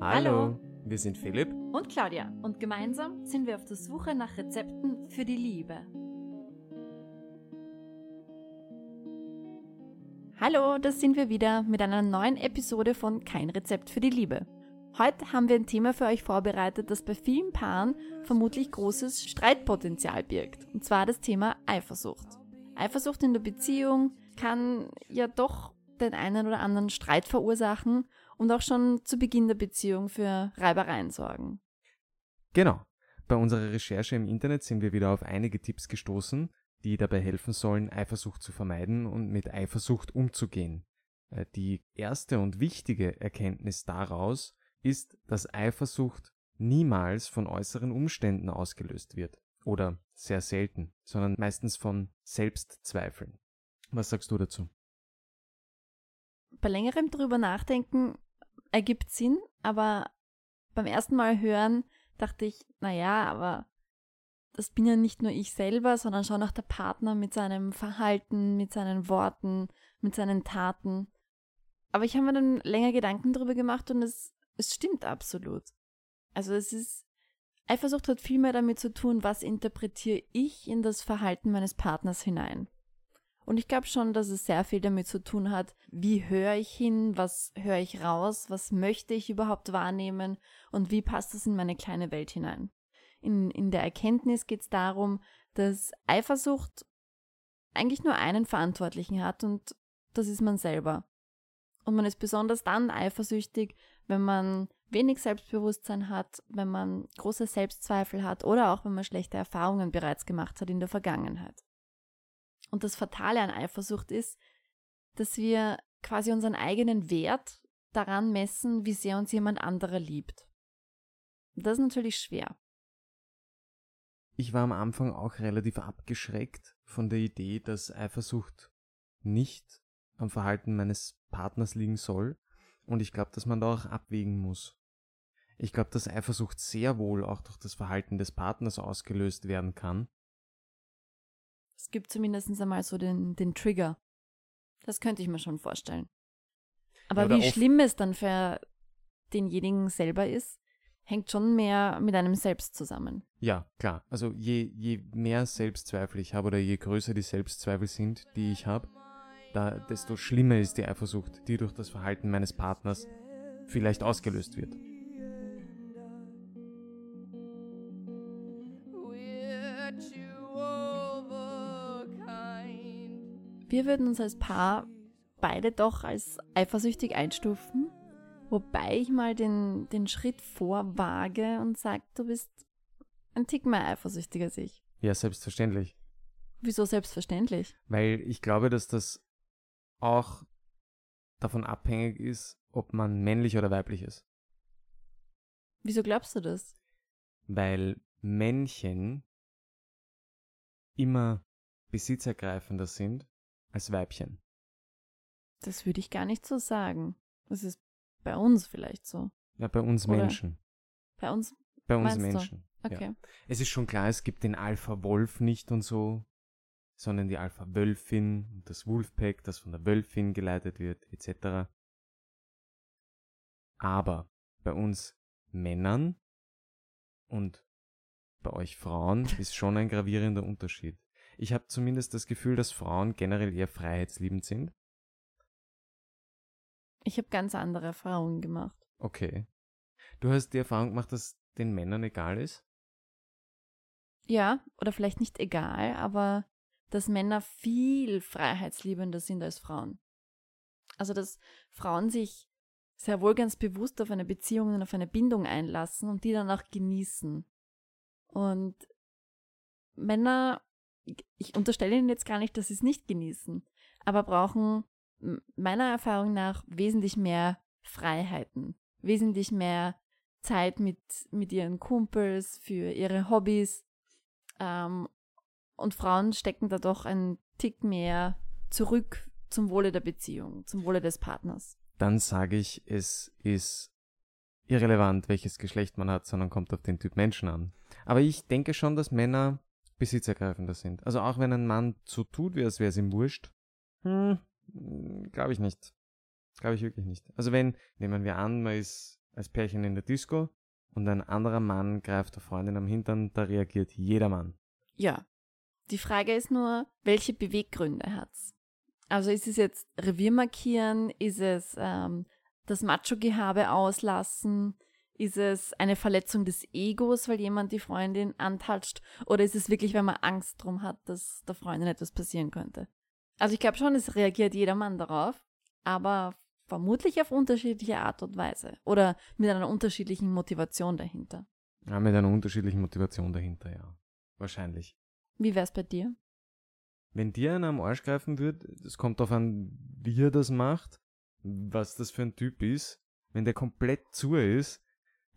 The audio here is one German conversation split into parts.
Hallo, wir sind Philipp und Claudia und gemeinsam sind wir auf der Suche nach Rezepten für die Liebe. Hallo, das sind wir wieder mit einer neuen Episode von Kein Rezept für die Liebe. Heute haben wir ein Thema für euch vorbereitet, das bei vielen Paaren vermutlich großes Streitpotenzial birgt. Und zwar das Thema Eifersucht. Eifersucht in der Beziehung kann ja doch den einen oder anderen Streit verursachen und auch schon zu Beginn der Beziehung für Reibereien sorgen. Genau. Bei unserer Recherche im Internet sind wir wieder auf einige Tipps gestoßen, die dabei helfen sollen, Eifersucht zu vermeiden und mit Eifersucht umzugehen. Äh, die erste und wichtige Erkenntnis daraus ist, dass Eifersucht niemals von äußeren Umständen ausgelöst wird oder sehr selten, sondern meistens von Selbstzweifeln. Was sagst du dazu? Bei längerem drüber nachdenken ergibt Sinn, aber beim ersten Mal hören dachte ich, naja, aber das bin ja nicht nur ich selber, sondern schon auch der Partner mit seinem Verhalten, mit seinen Worten, mit seinen Taten. Aber ich habe mir dann länger Gedanken darüber gemacht und es es stimmt absolut. Also es ist, Eifersucht hat viel mehr damit zu tun, was interpretiere ich in das Verhalten meines Partners hinein. Und ich glaube schon, dass es sehr viel damit zu tun hat, wie höre ich hin, was höre ich raus, was möchte ich überhaupt wahrnehmen und wie passt das in meine kleine Welt hinein. In, in der Erkenntnis geht es darum, dass Eifersucht eigentlich nur einen Verantwortlichen hat und das ist man selber. Und man ist besonders dann eifersüchtig, wenn man wenig Selbstbewusstsein hat, wenn man große Selbstzweifel hat oder auch wenn man schlechte Erfahrungen bereits gemacht hat in der Vergangenheit. Und das Fatale an Eifersucht ist, dass wir quasi unseren eigenen Wert daran messen, wie sehr uns jemand anderer liebt. Das ist natürlich schwer. Ich war am Anfang auch relativ abgeschreckt von der Idee, dass Eifersucht nicht am Verhalten meines Partners liegen soll, und ich glaube, dass man da auch abwägen muss. Ich glaube, dass Eifersucht sehr wohl auch durch das Verhalten des Partners ausgelöst werden kann. Es gibt zumindest einmal so den, den Trigger. Das könnte ich mir schon vorstellen. Aber ja, wie schlimm es dann für denjenigen selber ist, hängt schon mehr mit einem selbst zusammen. Ja, klar. Also je, je mehr Selbstzweifel ich habe oder je größer die Selbstzweifel sind, die ich habe, da, desto schlimmer ist die Eifersucht, die durch das Verhalten meines Partners vielleicht ausgelöst wird. Wir würden uns als Paar beide doch als eifersüchtig einstufen, wobei ich mal den, den Schritt vorwage und sage, du bist ein Tick mehr eifersüchtig als ich. Ja, selbstverständlich. Wieso selbstverständlich? Weil ich glaube, dass das auch davon abhängig ist, ob man männlich oder weiblich ist. Wieso glaubst du das? Weil Männchen immer besitzergreifender sind als Weibchen. Das würde ich gar nicht so sagen. Das ist bei uns vielleicht so. Ja, bei uns oder Menschen. Bei uns? Bei uns Menschen. Du? Okay. Ja. Es ist schon klar, es gibt den Alpha-Wolf nicht und so sondern die Alpha-Wölfin und das Wolfpack, das von der Wölfin geleitet wird, etc. Aber bei uns Männern und bei euch Frauen ist schon ein gravierender Unterschied. Ich habe zumindest das Gefühl, dass Frauen generell eher freiheitsliebend sind. Ich habe ganz andere Erfahrungen gemacht. Okay. Du hast die Erfahrung gemacht, dass den Männern egal ist? Ja, oder vielleicht nicht egal, aber dass Männer viel freiheitsliebender sind als Frauen. Also dass Frauen sich sehr wohl ganz bewusst auf eine Beziehung und auf eine Bindung einlassen und die dann auch genießen. Und Männer, ich unterstelle ihnen jetzt gar nicht, dass sie es nicht genießen, aber brauchen meiner Erfahrung nach wesentlich mehr Freiheiten, wesentlich mehr Zeit mit, mit ihren Kumpels, für ihre Hobbys ähm, und Frauen stecken da doch einen Tick mehr zurück zum Wohle der Beziehung, zum Wohle des Partners. Dann sage ich, es ist irrelevant, welches Geschlecht man hat, sondern kommt auf den Typ Menschen an. Aber ich denke schon, dass Männer besitzergreifender sind. Also auch wenn ein Mann so tut, wie als wäre es ihm wurscht, hm, glaube ich nicht. Glaube ich wirklich nicht. Also wenn, nehmen wir an, man ist als Pärchen in der Disco und ein anderer Mann greift der Freundin am Hintern, da reagiert jeder Mann. Ja. Die Frage ist nur, welche Beweggründe hat's? Also ist es jetzt Revier markieren? Ist es ähm, das Macho-Gehabe auslassen? Ist es eine Verletzung des Egos, weil jemand die Freundin antatscht? Oder ist es wirklich, wenn man Angst drum hat, dass der Freundin etwas passieren könnte? Also ich glaube schon, es reagiert jeder Mann darauf, aber vermutlich auf unterschiedliche Art und Weise oder mit einer unterschiedlichen Motivation dahinter. Ja, mit einer unterschiedlichen Motivation dahinter, ja. Wahrscheinlich. Wie wär's bei dir? Wenn dir einer am Arsch greifen würde, es kommt darauf an, wie er das macht, was das für ein Typ ist. Wenn der komplett zu ist,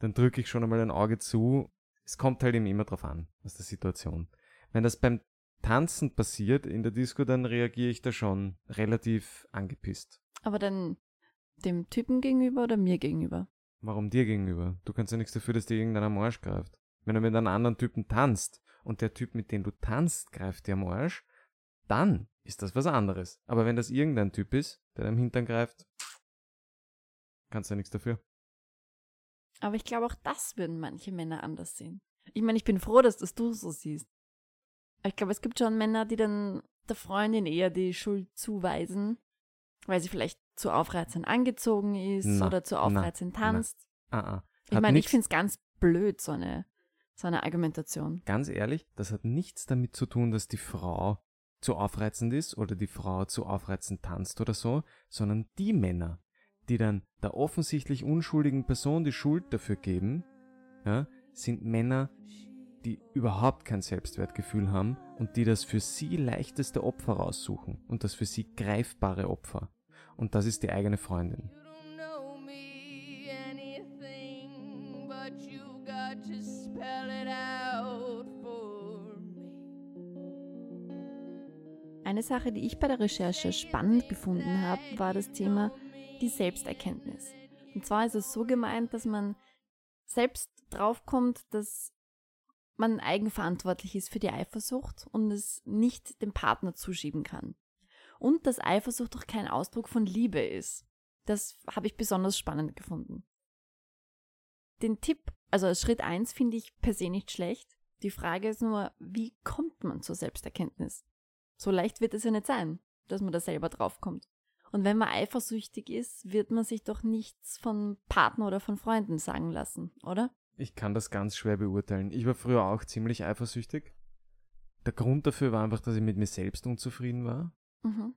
dann drücke ich schon einmal ein Auge zu. Es kommt halt eben immer drauf an, aus der Situation. Wenn das beim Tanzen passiert in der Disco, dann reagiere ich da schon relativ angepisst. Aber dann dem Typen gegenüber oder mir gegenüber? Warum dir gegenüber? Du kannst ja nichts dafür, dass dir irgendeiner am Arsch greift. Wenn du mit einem anderen Typen tanzt und der Typ, mit dem du tanzt, greift dir am Arsch, dann ist das was anderes. Aber wenn das irgendein Typ ist, der am Hintern greift, kannst du ja nichts dafür. Aber ich glaube, auch das würden manche Männer anders sehen. Ich meine, ich bin froh, dass das du so siehst. Ich glaube, es gibt schon Männer, die dann der Freundin eher die Schuld zuweisen, weil sie vielleicht zu aufreizend angezogen ist Na, oder zu aufreizend na, tanzt. Ah, ah. Ich meine, ich finde es ganz blöd, so eine, so eine Argumentation. Ganz ehrlich, das hat nichts damit zu tun, dass die Frau zu aufreizend ist oder die Frau zu aufreizend tanzt oder so, sondern die Männer, die dann der offensichtlich unschuldigen Person die Schuld dafür geben, ja, sind Männer, die überhaupt kein Selbstwertgefühl haben und die das für sie leichteste Opfer raussuchen und das für sie greifbare Opfer. Und das ist die eigene Freundin. Eine Sache, die ich bei der Recherche spannend gefunden habe, war das Thema die Selbsterkenntnis. Und zwar ist es so gemeint, dass man selbst draufkommt, dass man eigenverantwortlich ist für die Eifersucht und es nicht dem Partner zuschieben kann. Und dass Eifersucht auch kein Ausdruck von Liebe ist. Das habe ich besonders spannend gefunden. Den Tipp, also als Schritt eins finde ich per se nicht schlecht. Die Frage ist nur, wie kommt man zur Selbsterkenntnis? So leicht wird es ja nicht sein, dass man da selber draufkommt. Und wenn man eifersüchtig ist, wird man sich doch nichts von Partner oder von Freunden sagen lassen, oder? Ich kann das ganz schwer beurteilen. Ich war früher auch ziemlich eifersüchtig. Der Grund dafür war einfach, dass ich mit mir selbst unzufrieden war. Mhm.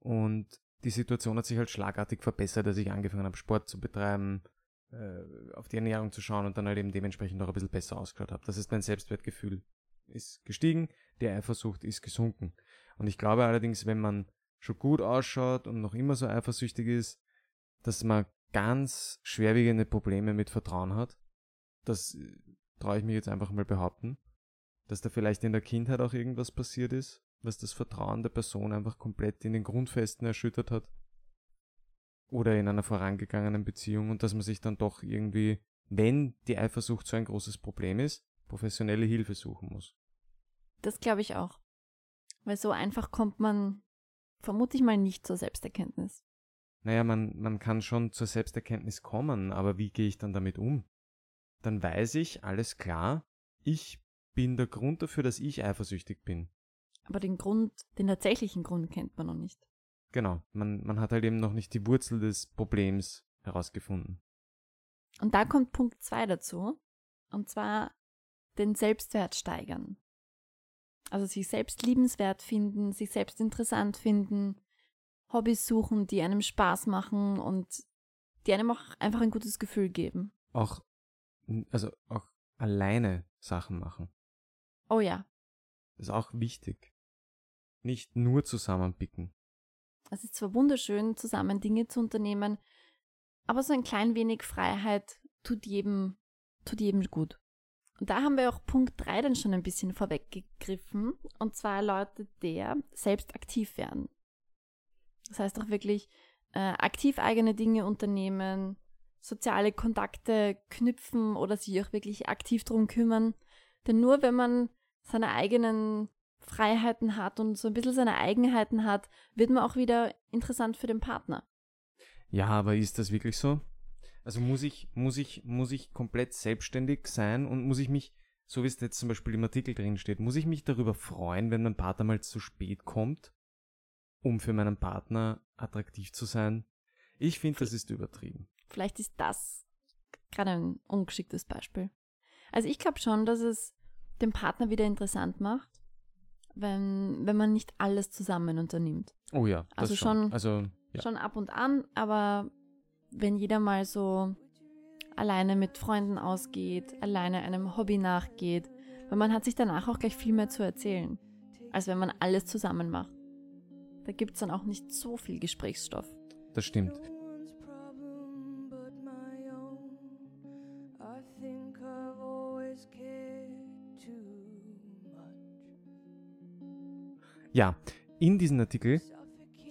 Und die Situation hat sich halt schlagartig verbessert, als ich angefangen habe, Sport zu betreiben, äh, auf die Ernährung zu schauen und dann halt eben dementsprechend auch ein bisschen besser ausgeschaut habe. Das ist mein Selbstwertgefühl ist gestiegen, die Eifersucht ist gesunken. Und ich glaube allerdings, wenn man schon gut ausschaut und noch immer so eifersüchtig ist, dass man ganz schwerwiegende Probleme mit Vertrauen hat. Das äh, traue ich mich jetzt einfach mal behaupten. Dass da vielleicht in der Kindheit auch irgendwas passiert ist, was das Vertrauen der Person einfach komplett in den Grundfesten erschüttert hat. Oder in einer vorangegangenen Beziehung und dass man sich dann doch irgendwie, wenn die Eifersucht so ein großes Problem ist, professionelle Hilfe suchen muss. Das glaube ich auch. Weil so einfach kommt man, vermute ich mal, nicht zur Selbsterkenntnis. Naja, man, man kann schon zur Selbsterkenntnis kommen, aber wie gehe ich dann damit um? Dann weiß ich, alles klar, ich bin der Grund dafür, dass ich eifersüchtig bin. Aber den Grund, den tatsächlichen Grund kennt man noch nicht. Genau, man, man hat halt eben noch nicht die Wurzel des Problems herausgefunden. Und da kommt Punkt zwei dazu. Und zwar den Selbstwert steigern. Also sich selbst liebenswert finden, sich selbst interessant finden, Hobbys suchen, die einem Spaß machen und die einem auch einfach ein gutes Gefühl geben. Auch, also auch alleine Sachen machen. Oh ja, Das ist auch wichtig. Nicht nur zusammenpicken. es ist zwar wunderschön, zusammen Dinge zu unternehmen, aber so ein klein wenig Freiheit tut jedem, tut jedem gut. Und da haben wir auch Punkt 3 dann schon ein bisschen vorweggegriffen. Und zwar lautet der, selbst aktiv werden. Das heißt auch wirklich äh, aktiv eigene Dinge unternehmen, soziale Kontakte knüpfen oder sich auch wirklich aktiv drum kümmern. Denn nur wenn man seine eigenen Freiheiten hat und so ein bisschen seine Eigenheiten hat, wird man auch wieder interessant für den Partner. Ja, aber ist das wirklich so? Also muss ich, muss ich, muss ich komplett selbstständig sein und muss ich mich, so wie es jetzt zum Beispiel im Artikel drin steht, muss ich mich darüber freuen, wenn mein Partner mal zu spät kommt, um für meinen Partner attraktiv zu sein? Ich finde, das ist übertrieben. Vielleicht ist das gerade ein ungeschicktes Beispiel. Also ich glaube schon, dass es den Partner wieder interessant macht, wenn, wenn man nicht alles zusammen unternimmt. Oh ja, das Also schon. schon- Also, ja. Schon ab und an, aber wenn jeder mal so alleine mit Freunden ausgeht, alleine einem Hobby nachgeht, weil man hat sich danach auch gleich viel mehr zu erzählen, als wenn man alles zusammen macht. Da gibt es dann auch nicht so viel Gesprächsstoff. das stimmt. Ja, in diesem Artikel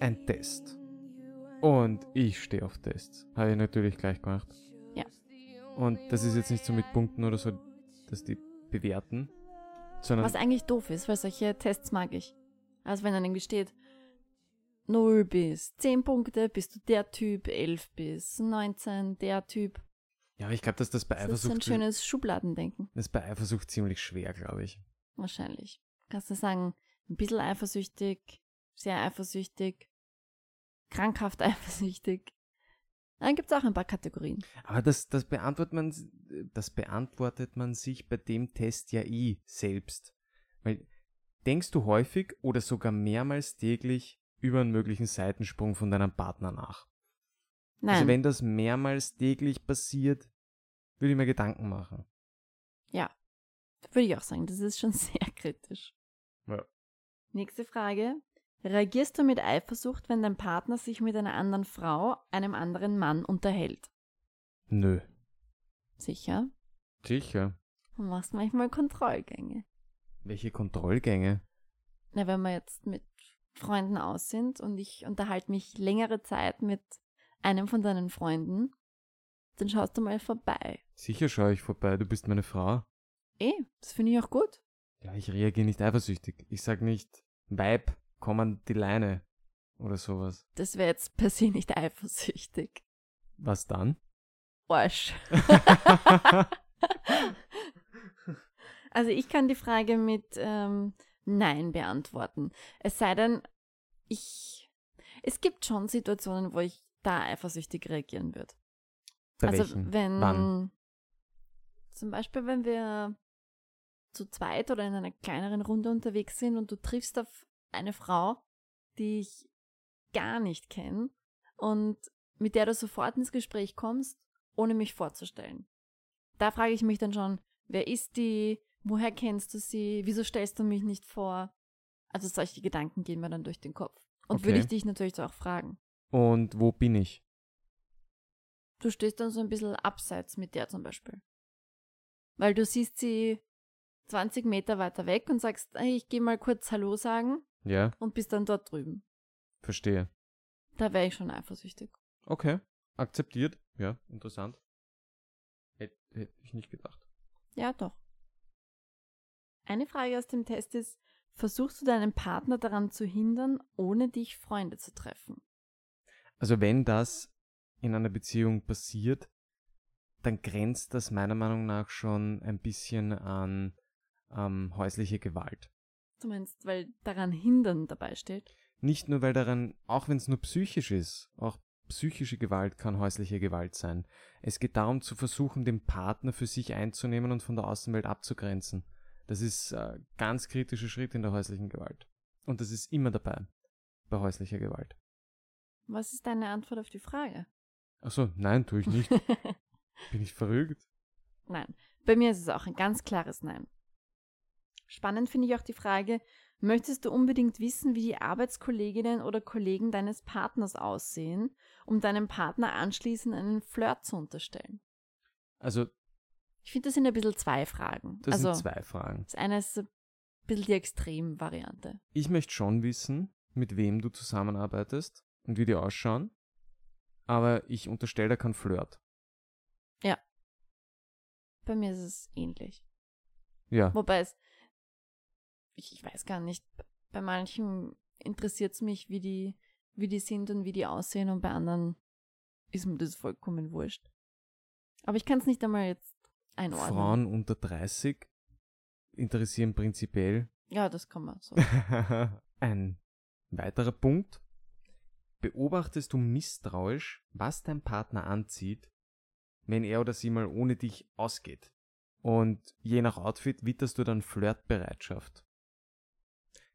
ein Test. Und ich stehe auf Tests. Habe ich natürlich gleich gemacht. Ja. Und das ist jetzt nicht so mit Punkten oder so, dass die bewerten, sondern Was eigentlich doof ist, weil solche Tests mag ich. Also wenn dann irgendwie steht, 0 bis 10 Punkte, bist du der Typ, 11 bis 19, der Typ. ja, aber ich glaube, dass das bei Das ist ein Eifersucht schönes Schubladendenken. das ist bei Eifersucht ziemlich schwer, glaube ich. Wahrscheinlich. Kannst du sagen, ein bisschen eifersüchtig, sehr eifersüchtig, krankhaft eifersüchtig. Dann gibt es auch ein paar Kategorien. Aber das, das, beantwortet man, das beantwortet man sich bei dem Test ja eh selbst. Weil denkst du häufig oder sogar mehrmals täglich über einen möglichen Seitensprung von deinem Partner nach? Nein, Also wenn das mehrmals täglich passiert, würde ich mir Gedanken machen. würde ich auch sagen, das ist schon sehr kritisch. Ja. Nächste Frage. Reagierst du mit Eifersucht, wenn dein Partner sich mit einer anderen Frau, einem anderen Mann unterhält? Nö. Sicher. Sicher. Du machst manchmal Kontrollgänge. Welche Kontrollgänge? Na, wenn wir jetzt mit Freunden aus sind und ich unterhalte mich längere Zeit mit einem von deinen Freunden, dann schaust du mal vorbei. Sicher schaue ich vorbei, du bist meine Frau. Eh, das finde ich auch gut. Ja, ich reagiere nicht eifersüchtig. Ich sag nicht, Weib, komm an die Leine. Oder sowas. Das wäre jetzt per se nicht eifersüchtig. Was dann? Arsch. Also ich kann die Frage mit ähm, Nein beantworten. Es sei denn, ich. Es gibt schon Situationen, wo ich da eifersüchtig reagieren würde. Bei also welchen? wenn Wann? zum Beispiel, wenn wir zu zweit oder in einer kleineren Runde unterwegs sind und du triffst auf eine Frau, die ich gar nicht kenne und mit der du sofort ins Gespräch kommst, ohne mich vorzustellen. Da frage ich mich dann schon, wer ist die? Woher kennst du sie? Wieso stellst du mich nicht vor? Also solche Gedanken gehen mir dann durch den Kopf. Und Okay. würde ich dich natürlich auch fragen. Und wo bin ich? Du stehst dann so ein bisschen abseits mit der zum Beispiel. Weil du siehst sie 20 Meter weiter weg und sagst, hey, ich gehe mal kurz Hallo sagen Ja, und bist dann dort drüben. verstehe. Da wäre ich schon eifersüchtig. Okay, akzeptiert. Ja, interessant. Hätte hätt ich nicht gedacht. Ja, doch. Eine Frage aus dem Test ist, versuchst du deinen Partner daran zu hindern, ohne dich Freunde zu treffen? Also wenn das in einer Beziehung passiert, dann grenzt das meiner Meinung nach schon ein bisschen an ähm, häusliche Gewalt. Du meinst, weil daran hindern dabei steht? Nicht nur, weil daran, auch wenn es nur psychisch ist, auch psychische Gewalt kann häusliche Gewalt sein. Es geht darum zu versuchen, den Partner für sich einzunehmen und von der Außenwelt abzugrenzen. Das ist ein ganz kritischer Schritt in der häuslichen Gewalt. Und das ist immer dabei bei häuslicher Gewalt. Was ist deine Antwort auf die Frage? Achso, nein, tue ich nicht. Bin ich verrückt? Nein. Bei mir ist es auch ein ganz klares Nein. Spannend finde ich auch die Frage, möchtest du unbedingt wissen, wie die Arbeitskolleginnen oder Kollegen deines Partners aussehen, um deinem Partner anschließend einen Flirt zu unterstellen? Also, Ich finde, das sind ein bisschen zwei Fragen. das also, sind zwei Fragen. das eine ist ein bisschen die Extremvariante. Ich möchte schon wissen, mit wem du zusammenarbeitest und wie die ausschauen. Aber ich unterstelle da keinen Flirt. Bei mir ist es ähnlich. Ja. Wobei es, ich, ich weiß gar nicht, bei manchen interessiert es mich, wie die, wie die sind und wie die aussehen und bei anderen ist mir das vollkommen wurscht. Aber ich kann es nicht einmal jetzt einordnen. Frauen unter 30 interessieren prinzipiell Ja, das kann man so. Ein weiterer Punkt. Beobachtest du misstrauisch, was dein Partner anzieht, wenn er oder sie mal ohne dich ausgeht? Und je nach Outfit witterst du dann Flirtbereitschaft.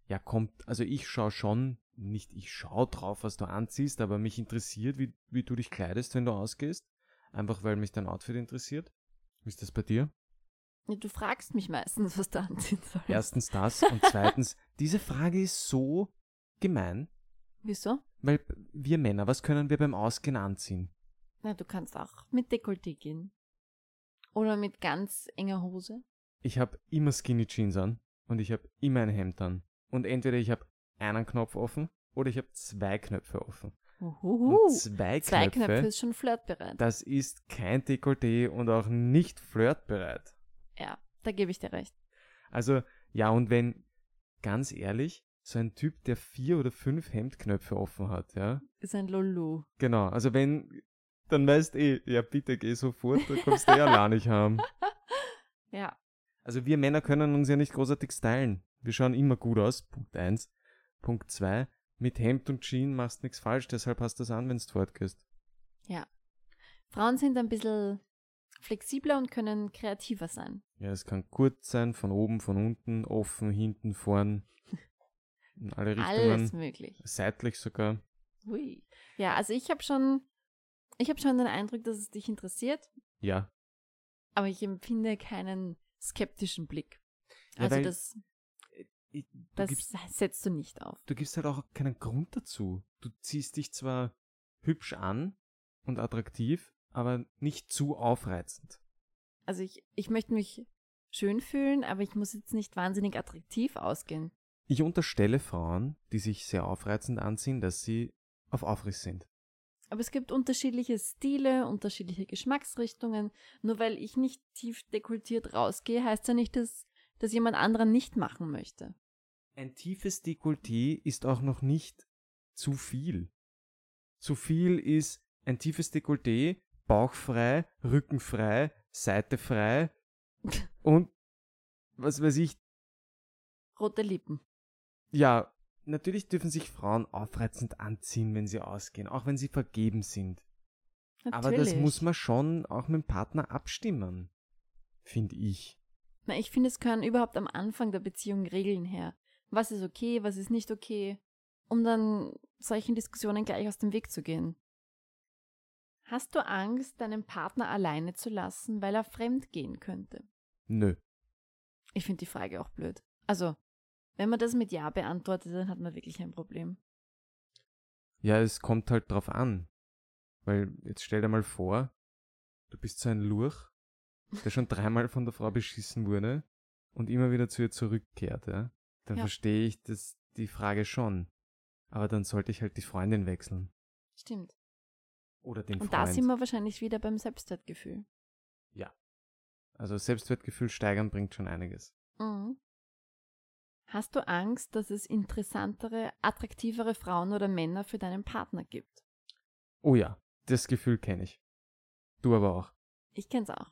Ja, kommt, also ich schaue schon, nicht ich schaue drauf, was du anziehst, aber mich interessiert, wie, wie du dich kleidest, wenn du ausgehst. Einfach weil mich dein Outfit interessiert. Wie ist das bei dir? Ja, Du fragst mich meistens, was du anziehen sollst. Erstens das und zweitens, diese Frage ist so gemein, Wieso? weil wir Männer, was können wir beim Ausgehen anziehen? Na, du kannst auch mit Dekolleté gehen. Oder mit ganz enger Hose. Ich habe immer Skinny Jeans an und ich habe immer ein Hemd an. Und entweder ich habe einen Knopf offen oder ich habe zwei Knöpfe offen. Uhuhu. Und zwei, Zwei Knöpfe, Knöpfe ist schon flirtbereit. das ist kein Dekolleté und auch nicht flirtbereit. Ja, da gebe ich dir recht. Also, ja, und wenn, ganz ehrlich, so ein Typ, der vier oder fünf Hemdknöpfe offen hat, ja, Ist ein Lulu. genau, also wenn, dann weißt eh, ja bitte geh sofort, da kommst du eh allein nicht haben. Ja. Also wir Männer können uns ja nicht großartig stylen. Wir schauen immer gut aus, Punkt eins. Punkt zwei, mit Hemd und Jeans machst nichts falsch, deshalb hast du das an, wenn du fortgehst. Frauen sind ein bisschen flexibler und können kreativer sein. Ja, es kann kurz sein, von oben, von unten, offen, hinten, vorn, in alle Richtungen, Alles möglich. seitlich sogar. Hui. Ja, also ich habe schon, ich habe schon den Eindruck, dass es dich interessiert, Ja, aber ich empfinde keinen skeptischen Blick. Ja, Also das, Ich- du, das gibst, setzt du nicht auf. du gibst halt auch keinen Grund dazu. Du ziehst dich zwar hübsch an und attraktiv, aber nicht zu aufreizend. Also ich, ich möchte mich schön fühlen, aber ich muss jetzt nicht wahnsinnig attraktiv ausgehen. Ich unterstelle Frauen, die sich sehr aufreizend anziehen, dass sie auf Aufriss sind. Aber es gibt unterschiedliche Stile, unterschiedliche Geschmacksrichtungen. Nur weil ich nicht tief dekoltiert rausgehe, heißt ja nicht, dass, dass jemand anderer nicht machen möchte. Ein tiefes Dekolleté ist auch noch nicht zu viel. Zu viel ist ein tiefes Dekolleté, bauchfrei, rückenfrei, seitefrei und was weiß ich. Rote Lippen. Ja, natürlich dürfen sich Frauen aufreizend anziehen, wenn sie ausgehen, auch wenn sie vergeben sind. Natürlich. Aber das muss man schon auch mit dem Partner abstimmen, finde ich. Na, ich finde, es gehören überhaupt am Anfang der Beziehung Regeln her. Was ist okay, was ist nicht okay, um dann solchen Diskussionen gleich aus dem Weg zu gehen. Hast du Angst, deinen Partner alleine zu lassen, weil er fremd gehen könnte? Nö. Ich finde die Frage auch blöd. Also, wenn man das mit Ja beantwortet, dann hat man wirklich ein Problem. Ja, es kommt halt drauf an. Weil, jetzt stell dir mal vor, du bist so ein Lurch, der schon dreimal von der Frau beschissen wurde und immer wieder zu ihr zurückkehrt, ja. Dann Ja. verstehe ich das, die Frage schon. Aber dann sollte ich halt die Freundin wechseln. Stimmt. Oder den Und Freund. da sind wir wahrscheinlich wieder beim Selbstwertgefühl. also Selbstwertgefühl steigern bringt schon einiges. Mhm. Hast du Angst, dass es interessantere, attraktivere Frauen oder Männer für deinen Partner gibt? Oh ja, das Gefühl kenne ich. Du aber auch. Ich kenn's auch.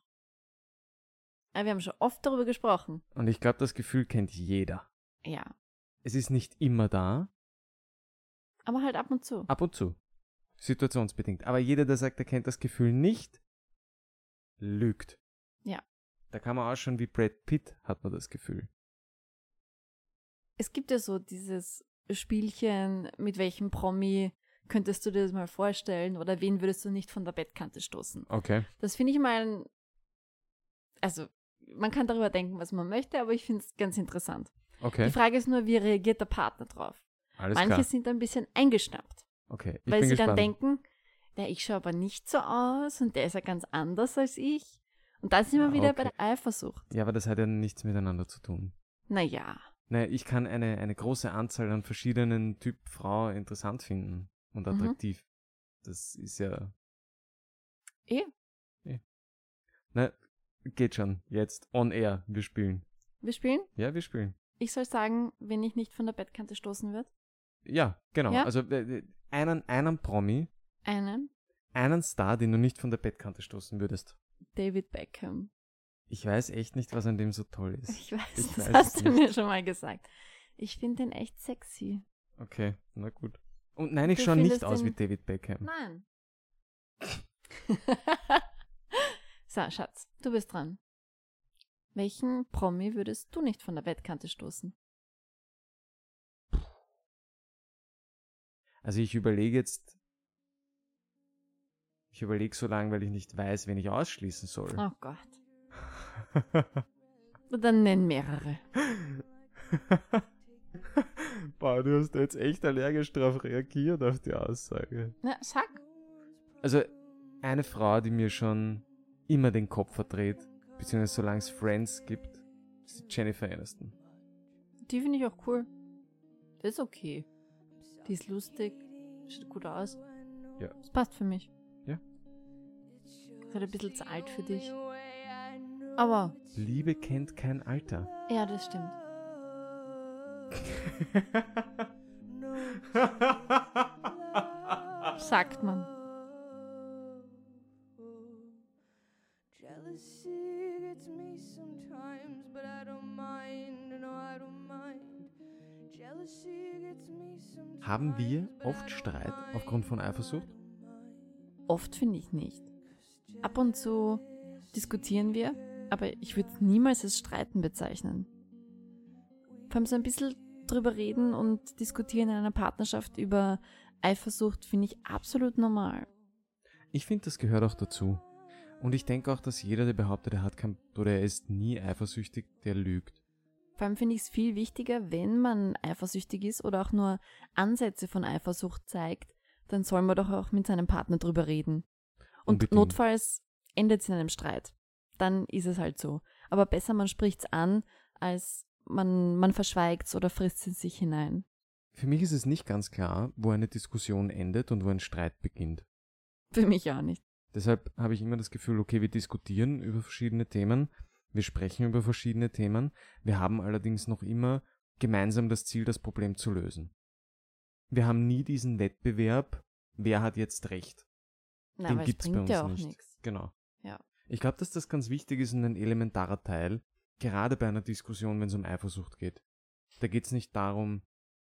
Aber wir haben schon oft darüber gesprochen. Und ich glaube, das Gefühl kennt jeder. Ja. Es ist nicht immer da, Aber halt ab und zu. ab und zu. Situationsbedingt. Aber jeder, der sagt, er kennt das Gefühl nicht, lügt. Ja. Da kann man ausschauen wie Brad Pitt, hat man das Gefühl. Es gibt ja so dieses Spielchen, mit welchem Promi könntest du dir das mal vorstellen oder wen würdest du nicht von der Bettkante stoßen? Okay. Das finde ich mal, ein- also man kann darüber denken, was man möchte, aber ich finde es ganz interessant. Okay. Die Frage ist nur, wie reagiert der Partner drauf? Alles Manche klar. sind ein bisschen eingeschnappt, Okay. Ich weil sie gespannt. dann denken, der ich schaue aber nicht so aus und der ist ja ganz anders als ich. Und dann sind wir Ah, wieder bei okay. der Eifersucht. ja, aber das hat ja nichts miteinander zu tun. Naja, Naja, ich kann eine, eine große Anzahl an verschiedenen Typ Frau interessant finden und Mhm. attraktiv. Das ist ja. Eh. Eh. Na, geht schon. Jetzt on air. Wir spielen. wir spielen. Ja, wir spielen. Ich soll sagen, wenn ich nicht von der Bettkante stoßen wird. Ja, genau. Ja? Also äh, äh, einen, einen Promi, Einen. einen Star, den du nicht von der Bettkante stoßen würdest. David Beckham. Ich weiß echt nicht, was an dem so toll ist. Ich weiß, Ich das weiß hast du nicht. mir schon mal gesagt. Ich finde den echt sexy. Okay, na gut. Und nein, ich Du schaue nicht aus wie David Beckham. Nein. so, Schatz, du bist dran. Welchen Promi würdest du nicht von der Bettkante stoßen? Also ich überlege jetzt. Ich überlege so lange, weil ich nicht weiß, wen ich ausschließen soll. Oh Gott. Dann nenn mehrere. Boah, du hast jetzt echt allergisch darauf reagiert auf die Aussage. Na, sag. Also eine Frau, die mir schon immer den Kopf verdreht, beziehungsweise solange es Friends gibt, ist die Jennifer Aniston. Die finde ich auch cool. Das ist okay. Die ist lustig, sieht gut aus. Ja. Das passt für mich. Ja. Ist halt ein bisschen zu alt für dich. Aber, Liebe kennt kein Alter. ja, das stimmt. Sagt man. Jealousy gets me sometimes, but I don't mind. No, I don't mind. Jealousy gets me sometimes. Haben wir oft Streit aufgrund von Eifersucht? Oft finde ich nicht. Ab und zu diskutieren wir, aber ich würde es niemals als Streiten bezeichnen. Vor allem so ein bisschen drüber reden und diskutieren in einer Partnerschaft über Eifersucht finde ich absolut normal. Ich finde, das gehört auch dazu. Und ich denke auch, dass jeder, der behauptet, er hat kein oder er ist nie eifersüchtig, der lügt. Vor allem finde ich es viel wichtiger, wenn man eifersüchtig ist oder auch nur Ansätze von Eifersucht zeigt, dann soll man doch auch mit seinem Partner drüber reden. Und Unbedingt. notfalls endet es in einem Streit. Dann ist es halt so. Aber besser, man spricht es an, als man, man verschweigt es oder frisst es in sich hinein. Für mich ist es nicht ganz klar, wo eine Diskussion endet und wo ein Streit beginnt. Für mich auch nicht. Deshalb habe ich immer das Gefühl, okay, wir diskutieren über verschiedene Themen, wir sprechen über verschiedene Themen, wir haben allerdings noch immer gemeinsam das Ziel, das Problem zu lösen. Wir haben nie diesen Wettbewerb, wer hat jetzt recht. Na, Den aber es gibt's bei bringt uns ja auch nicht. nichts. Genau. Ja. Ich glaube, dass das ganz wichtig ist und ein elementarer Teil, gerade bei einer Diskussion, wenn es um Eifersucht geht. Da geht es nicht darum,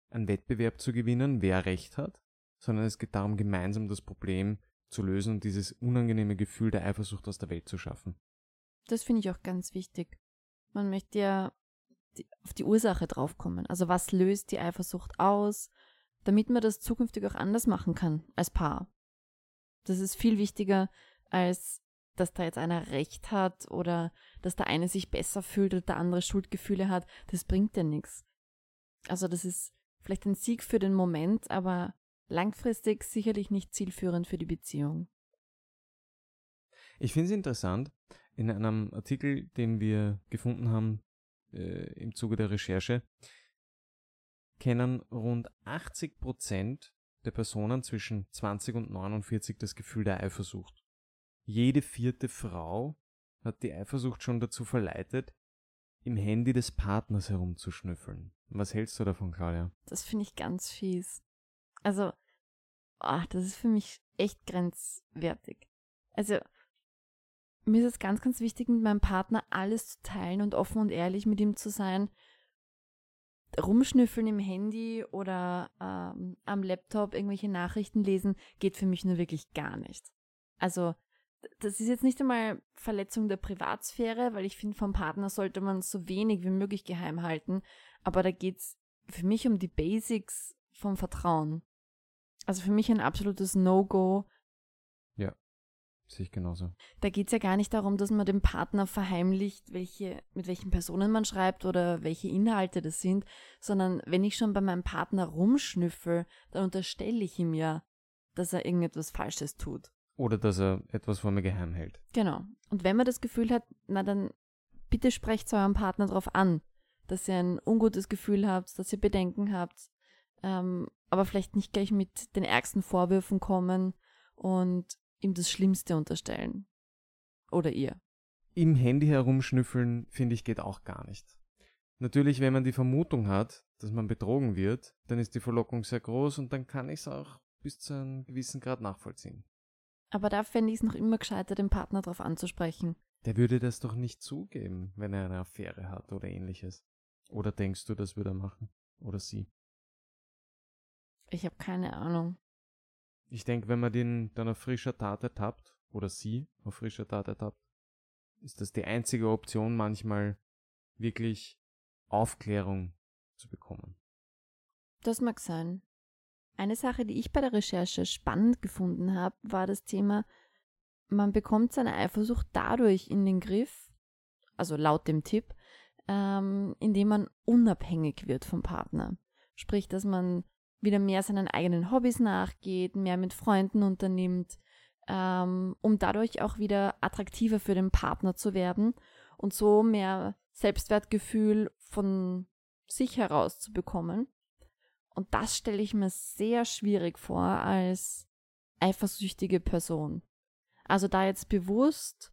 einen Wettbewerb zu gewinnen, wer recht hat, sondern es geht darum, gemeinsam das Problem zu lösen und dieses unangenehme Gefühl der Eifersucht aus der Welt zu schaffen. Das finde ich auch ganz wichtig. Man möchte ja auf die Ursache draufkommen. Also was löst die Eifersucht aus, damit man das zukünftig auch anders machen kann als Paar. Das ist viel wichtiger, als dass da jetzt einer Recht hat oder dass der eine sich besser fühlt oder der andere Schuldgefühle hat. Das bringt ja nichts. Also das ist vielleicht ein Sieg für den Moment, aber langfristig sicherlich nicht zielführend für die Beziehung. Ich finde es interessant, in einem Artikel, den wir gefunden haben äh, im Zuge der Recherche, kennen rund 80 Prozent der Personen zwischen 20 und 49 das Gefühl der Eifersucht. Jede vierte Frau hat die Eifersucht schon dazu verleitet, im Handy des Partners herumzuschnüffeln. Was hältst du davon, Claudia? Das finde ich ganz fies. Also, ah, das ist für mich echt grenzwertig. Also, mir ist es ganz, ganz wichtig, mit meinem Partner alles zu teilen und offen und ehrlich mit ihm zu sein. Rumschnüffeln im Handy oder ähm, am Laptop irgendwelche Nachrichten lesen, geht für mich nur wirklich gar nicht. Also, das ist jetzt nicht einmal Verletzung der Privatsphäre, weil ich finde, vom Partner sollte man so wenig wie möglich geheim halten. Aber da geht's für mich um die Basics vom Vertrauen. Also für mich ein absolutes No-Go. Sehe ich genauso. Da geht's ja gar nicht darum, dass man dem Partner verheimlicht, welche, mit welchen Personen man schreibt oder welche Inhalte das sind, sondern wenn ich schon bei meinem Partner rumschnüffel, dann unterstelle ich ihm ja, dass er irgendetwas Falsches tut. Oder dass er etwas vor mir geheim hält. Genau. Und wenn man das Gefühl hat, na dann bitte sprecht eurem Partner darauf an, dass ihr ein ungutes Gefühl habt, dass ihr Bedenken habt, ähm, aber vielleicht nicht gleich mit den ärgsten Vorwürfen kommen und ihm das Schlimmste unterstellen. Oder ihr. Im Handy herumschnüffeln, finde ich, geht auch gar nicht. Natürlich, wenn man die Vermutung hat, dass man betrogen wird, dann ist die Verlockung sehr groß und dann kann ich es auch bis zu einem gewissen Grad nachvollziehen. Aber da fände ich es noch immer gescheiter, den Partner darauf anzusprechen. Der würde das doch nicht zugeben, wenn er eine Affäre hat oder ähnliches. Oder denkst du, das würde er machen? Oder sie? Ich habe keine Ahnung. Ich denke, wenn man den dann auf frischer Tat ertappt, oder sie auf frischer Tat ertappt, ist das die einzige Option, manchmal wirklich Aufklärung zu bekommen. Das mag sein. Eine Sache, die ich bei der Recherche spannend gefunden habe, war das Thema, man bekommt seine Eifersucht dadurch in den Griff, also laut dem Tipp, ähm, indem man unabhängig wird vom Partner. Sprich, dass man wieder mehr seinen eigenen Hobbys nachgeht, mehr mit Freunden unternimmt, ähm, um dadurch auch wieder attraktiver für den Partner zu werden und so mehr Selbstwertgefühl von sich heraus zu bekommen. Und das stelle ich mir sehr schwierig vor als eifersüchtige Person. Also da jetzt bewusst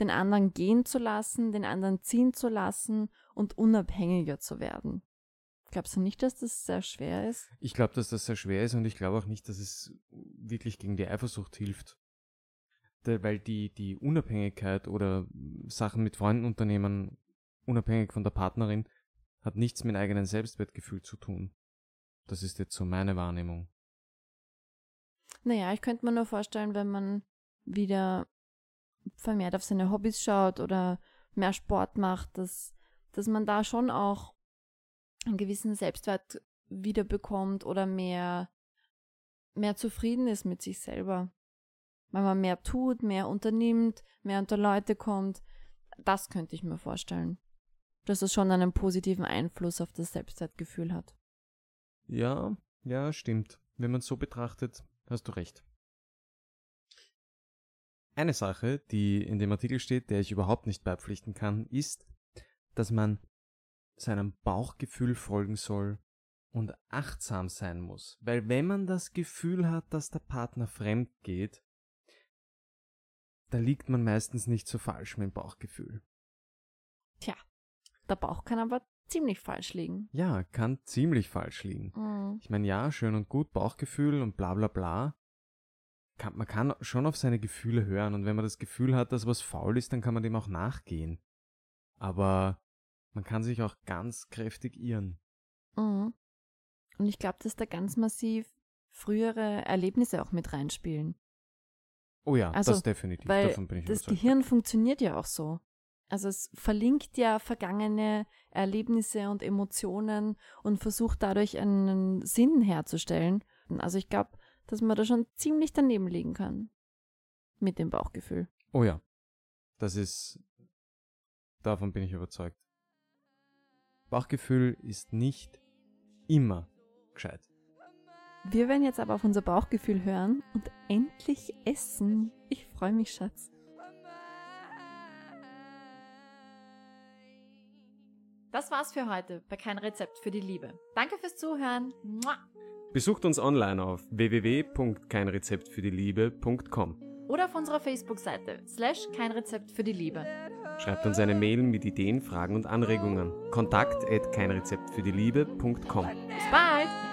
den anderen gehen zu lassen, den anderen ziehen zu lassen und unabhängiger zu werden. Glaubst du nicht, dass das sehr schwer ist? Ich glaube, dass das sehr schwer ist und ich glaube auch nicht, dass es wirklich gegen die Eifersucht hilft. Weil die, die Unabhängigkeit oder Sachen mit Freunden unternehmen, unabhängig von der Partnerin, hat nichts mit eigenem Selbstwertgefühl zu tun. Das ist jetzt so meine Wahrnehmung. Naja, ich könnte mir nur vorstellen, wenn man wieder vermehrt auf seine Hobbys schaut oder mehr Sport macht, dass, dass man da schon auch einen gewissen Selbstwert wiederbekommt oder mehr, mehr zufrieden ist mit sich selber. Wenn man mehr tut, mehr unternimmt, mehr unter Leute kommt, das könnte ich mir vorstellen. Dass es schon einen positiven Einfluss auf das Selbstwertgefühl hat. Ja, ja, stimmt. Wenn man es so betrachtet, hast du recht. Eine Sache, die in dem Artikel steht, der ich überhaupt nicht beipflichten kann, ist, dass man seinem Bauchgefühl folgen soll und achtsam sein muss. Weil wenn man das Gefühl hat, dass der Partner fremd geht, da liegt man meistens nicht so falsch mit dem Bauchgefühl. Tja, der Bauch kann aber ziemlich falsch liegen. Ja, kann ziemlich falsch liegen. Mhm. Ich meine, ja, schön und gut, Bauchgefühl und bla bla bla. Kann, man kann schon auf seine Gefühle hören und wenn man das Gefühl hat, dass was faul ist, dann kann man dem auch nachgehen. Aber man kann sich auch ganz kräftig irren. Mhm. Und ich glaube, dass da ganz massiv frühere Erlebnisse auch mit reinspielen. Oh ja, Also, das definitiv. Weil das überzeugt. Gehirn funktioniert ja auch so. Also es verlinkt ja vergangene Erlebnisse und Emotionen und versucht dadurch einen Sinn herzustellen. Also ich glaube, dass man da schon ziemlich daneben liegen kann. Mit dem Bauchgefühl. Oh ja, das ist. Davon bin ich überzeugt. Bauchgefühl ist nicht immer gescheit. Wir werden jetzt aber auf unser Bauchgefühl hören und endlich essen. Ich freue mich, Schatz. Das war's für heute bei Kein Rezept für die Liebe. Danke fürs Zuhören. Mua. Besucht uns online auf www.keinrezeptfürdieliebe.com. Oder auf unserer Facebook-Seite slash kein Rezept für die Liebe. Schreibt uns eine Mail mit Ideen, Fragen und Anregungen. Kontakt at keinrezeptfürdieliebe.com. Bis bald!